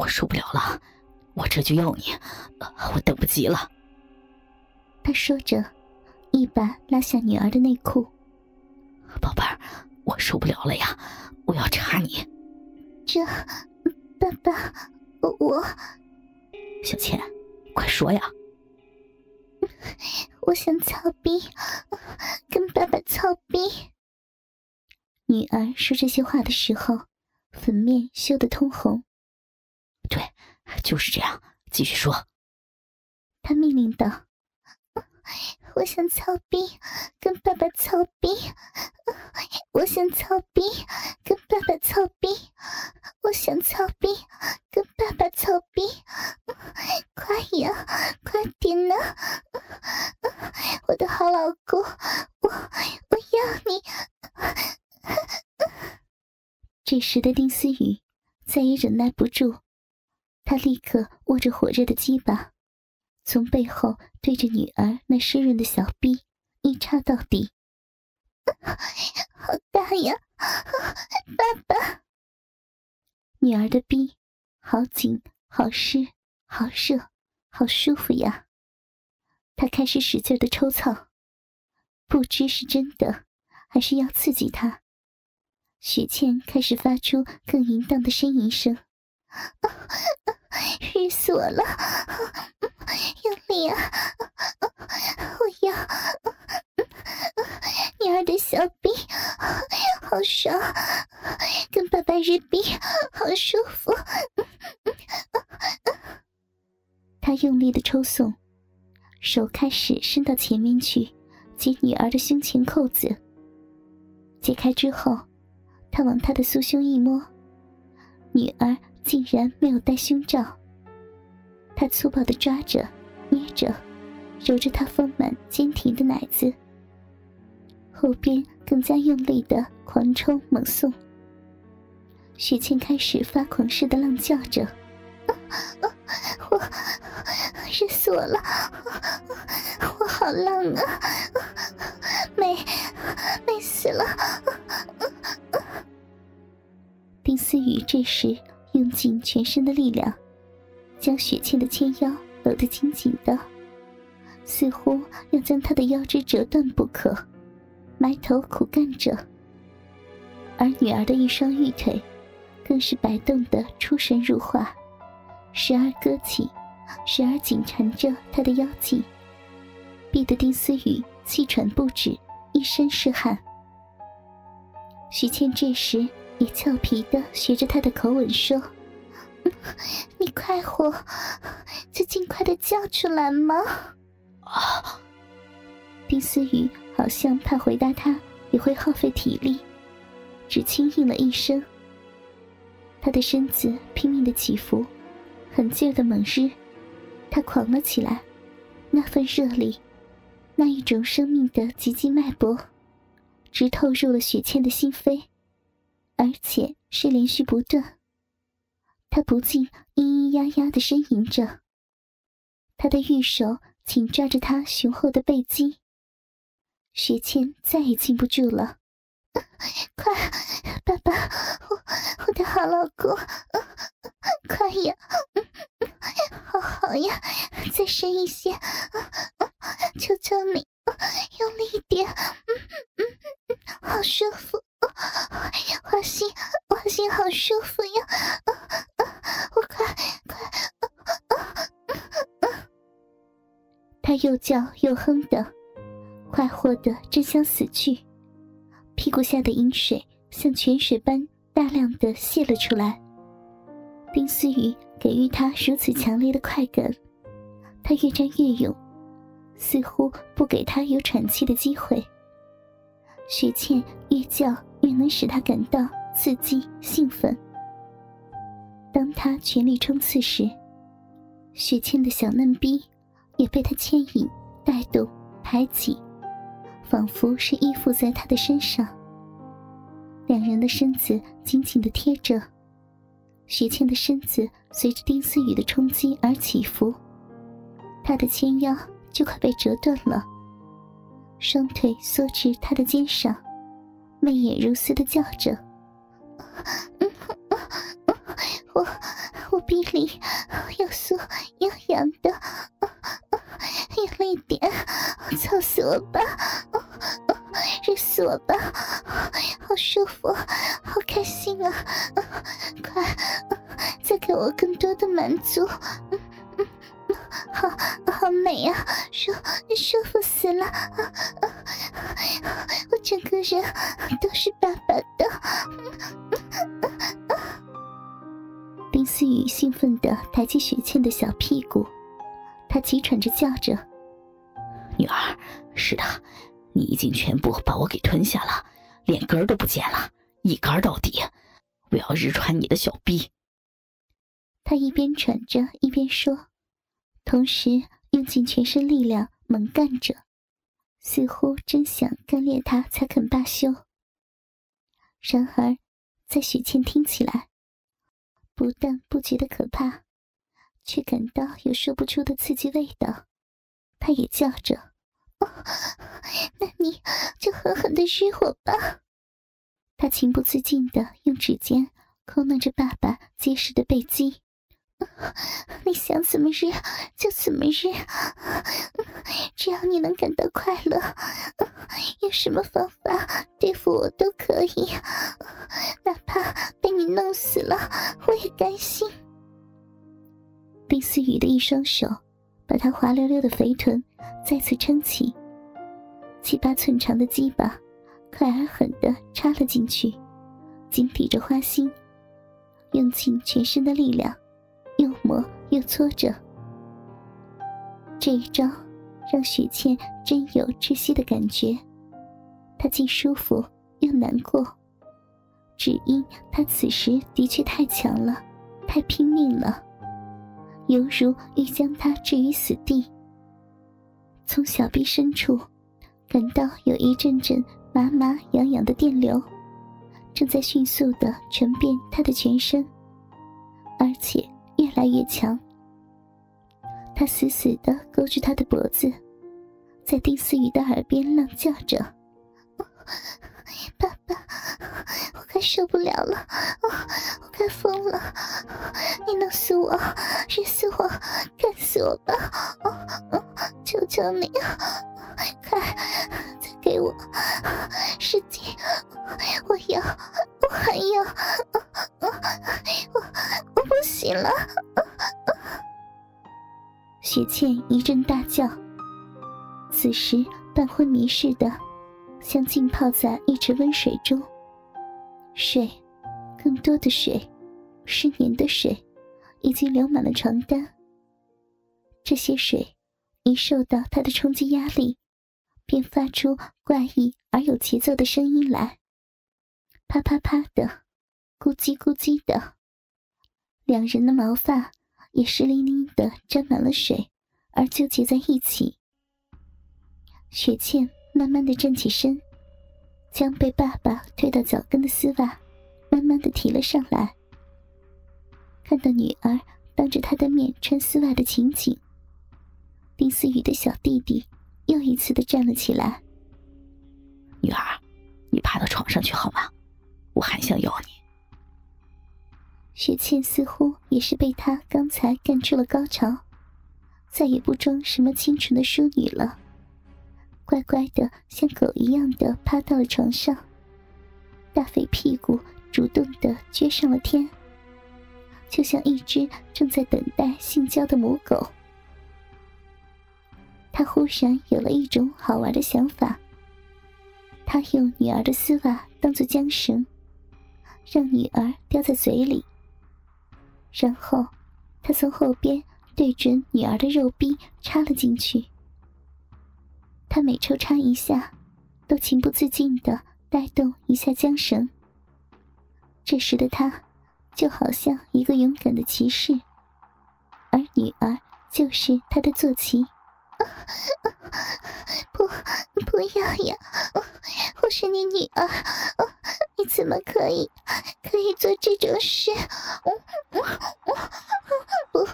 我受不了了，我这就要你，我等不及了。他说着，一把拉下女儿的内裤。宝贝儿，我受不了了呀，我要插你。这，爸爸，我，小倩，快说呀。我想操逼，跟爸爸操逼。女儿说这些话的时候，粉面羞得通红。就是这样，继续说。他命令道：“我想操逼，跟爸爸操逼。我想操逼，跟爸爸操逼。我想操逼，跟爸爸操逼。快呀，快点呐！我的好老公，我我要你。”这时的丁思雨再也忍耐不住，他立刻握着火热的鸡巴，从背后对着女儿那湿润的小臂一插到底。好大呀，爸爸！女儿的臂好紧、好湿、好热、好舒服呀！他开始使劲的抽操，不知是真的还是要刺激他。雪倩开始发出更淫荡的呻吟声，日死我了！用力啊！我要女儿的小臂，好爽！跟爸爸日臂，好舒服！他用力的抽送，手开始伸到前面去解女儿的胸前扣子，解开之后。他往他的酥胸一摸，女儿竟然没有戴胸罩。他粗暴的抓着、捏着、揉着她丰满坚挺的奶子，后边更加用力的狂抽猛送。雪倩开始发狂似的浪叫着：“我热死我了，我好浪啊，美美死了！”丁思雨这时用尽全身的力量，将雪倩的纤腰搂得紧紧的，似乎要将她的腰肢折断不可，埋头苦干着。而女儿的一双玉腿，更是摆动得出神入化，时而搁起，时而紧缠着她的腰际，逼得丁思雨气喘不止，一身是汗。许倩这时。也俏皮的学着他的口吻说：“你快活，就尽快的叫出来吗？”啊！丁思雨好像怕回答他也会耗费体力，只轻应了一声。他的身子拼命的起伏，狠劲儿的猛日，他狂了起来。那份热力，那一种生命的急急脉搏，直透入了雪倩的心扉。而且是连续不断，他不禁咿咿呀呀的呻吟着。他的玉手紧抓着他雄厚的背肌，雪倩再也禁不住了，快，爸爸，我我的好老公，快呀，好好呀，再深一些，求求你，用力一点，嗯嗯嗯，好舒服。舒服呀！啊啊我快快啊啊，他又叫又哼的，快活的真想死去。屁股下的饮水像泉水般大量的泄了出来。丁思雨给予他如此强烈的快感，他越战越勇，似乎不给他有喘气的机会。雪倩越叫。越能使他感到刺激兴奋。当他全力冲刺时，雪倩的小嫩逼也被他牵引、带动、抬起，仿佛是依附在他的身上。两人的身子紧紧的贴着，雪倩的身子随着丁思雨的冲击而起伏，她的纤腰就快被折断了，双腿缩至他的肩上。媚眼如丝的叫着：“ 我我鼻里又酥又痒的，用力点，操死我吧，热死我吧，好舒服，好开心啊！快，再给我更多的满足，好好美啊，舒舒服死了，我整个人都是爸爸的。丁思雨兴奋的抬起雪倩的小屁股，她急喘着叫着：“女儿，是的，你已经全部把我给吞下了，连根都不见了，一根到底。我要日穿你的小臂。”他一边喘着一边说，同时用尽全身力量猛干着，似乎真想干裂他才肯罢休。然而，在雪倩听起来，不但不觉得可怕，却感到有说不出的刺激味道。他也叫着：“那你就狠狠的日我吧！”他情不自禁的用指尖抠弄着爸爸结实的背肌。你想怎么日就怎么日，只要你能感到快乐，用什么方法对付我都可以，哪怕被你弄死了，我也甘心。丁思雨的一双手把他滑溜溜的肥臀再次撑起，七八寸长的鸡巴快而狠地插了进去，紧抵着花心，用尽全身的力量。又磨又搓着，这一招让雪倩真有窒息的感觉。她既舒服又难过，只因她此时的确太强了，太拼命了，犹如欲将她置于死地。从小臂深处感到有一阵阵麻麻痒痒的电流，正在迅速的传遍她的全身，而且。来越强，他死死的勾住他的脖子，在丁思雨的耳边浪叫着：“爸爸，我快受不了了，我快疯了！你弄死我，日死我，干死我吧！求求你，快再给我使劲！我要，我还要，我了！”雪倩一阵大叫，此时半昏迷似的，像浸泡在一池温水中。水，更多的水，湿黏的水，已经流满了床单。这些水一受到它的冲击压力，便发出怪异而有节奏的声音来，啪啪啪的，咕叽咕叽的。两人的毛发。也湿淋淋的，沾满了水，而纠结在一起。雪倩慢慢的站起身，将被爸爸推到脚跟的丝袜慢慢的提了上来。看到女儿当着他的面穿丝袜的情景，丁思雨的小弟弟又一次的站了起来。女儿，你爬到床上去好吗？我还想要你。雪倩似乎也是被他刚才干出了高潮，再也不装什么清纯的淑女了，乖乖的像狗一样的趴到了床上，大肥屁股主动的撅上了天，就像一只正在等待性交的母狗。他忽然有了一种好玩的想法，他用女儿的丝袜当做缰绳，让女儿叼在嘴里。然后，他从后边对准女儿的肉壁插了进去。他每抽插一下，都情不自禁的带动一下缰绳。这时的他，就好像一个勇敢的骑士，而女儿就是他的坐骑。不，不要呀！我是你女儿，你怎么可以可以做这种事？不，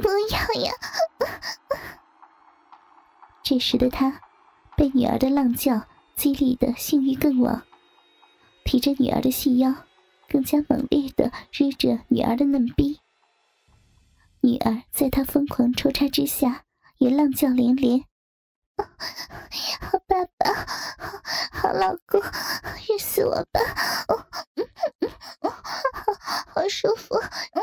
不要呀！这时的他被女儿的浪叫激励的性欲更旺，提着女儿的细腰，更加猛烈的日着女儿的嫩逼。女儿在他疯狂抽插之下，也浪叫连连。好老公，虐死我吧！哦，嗯嗯，好，好舒服。嗯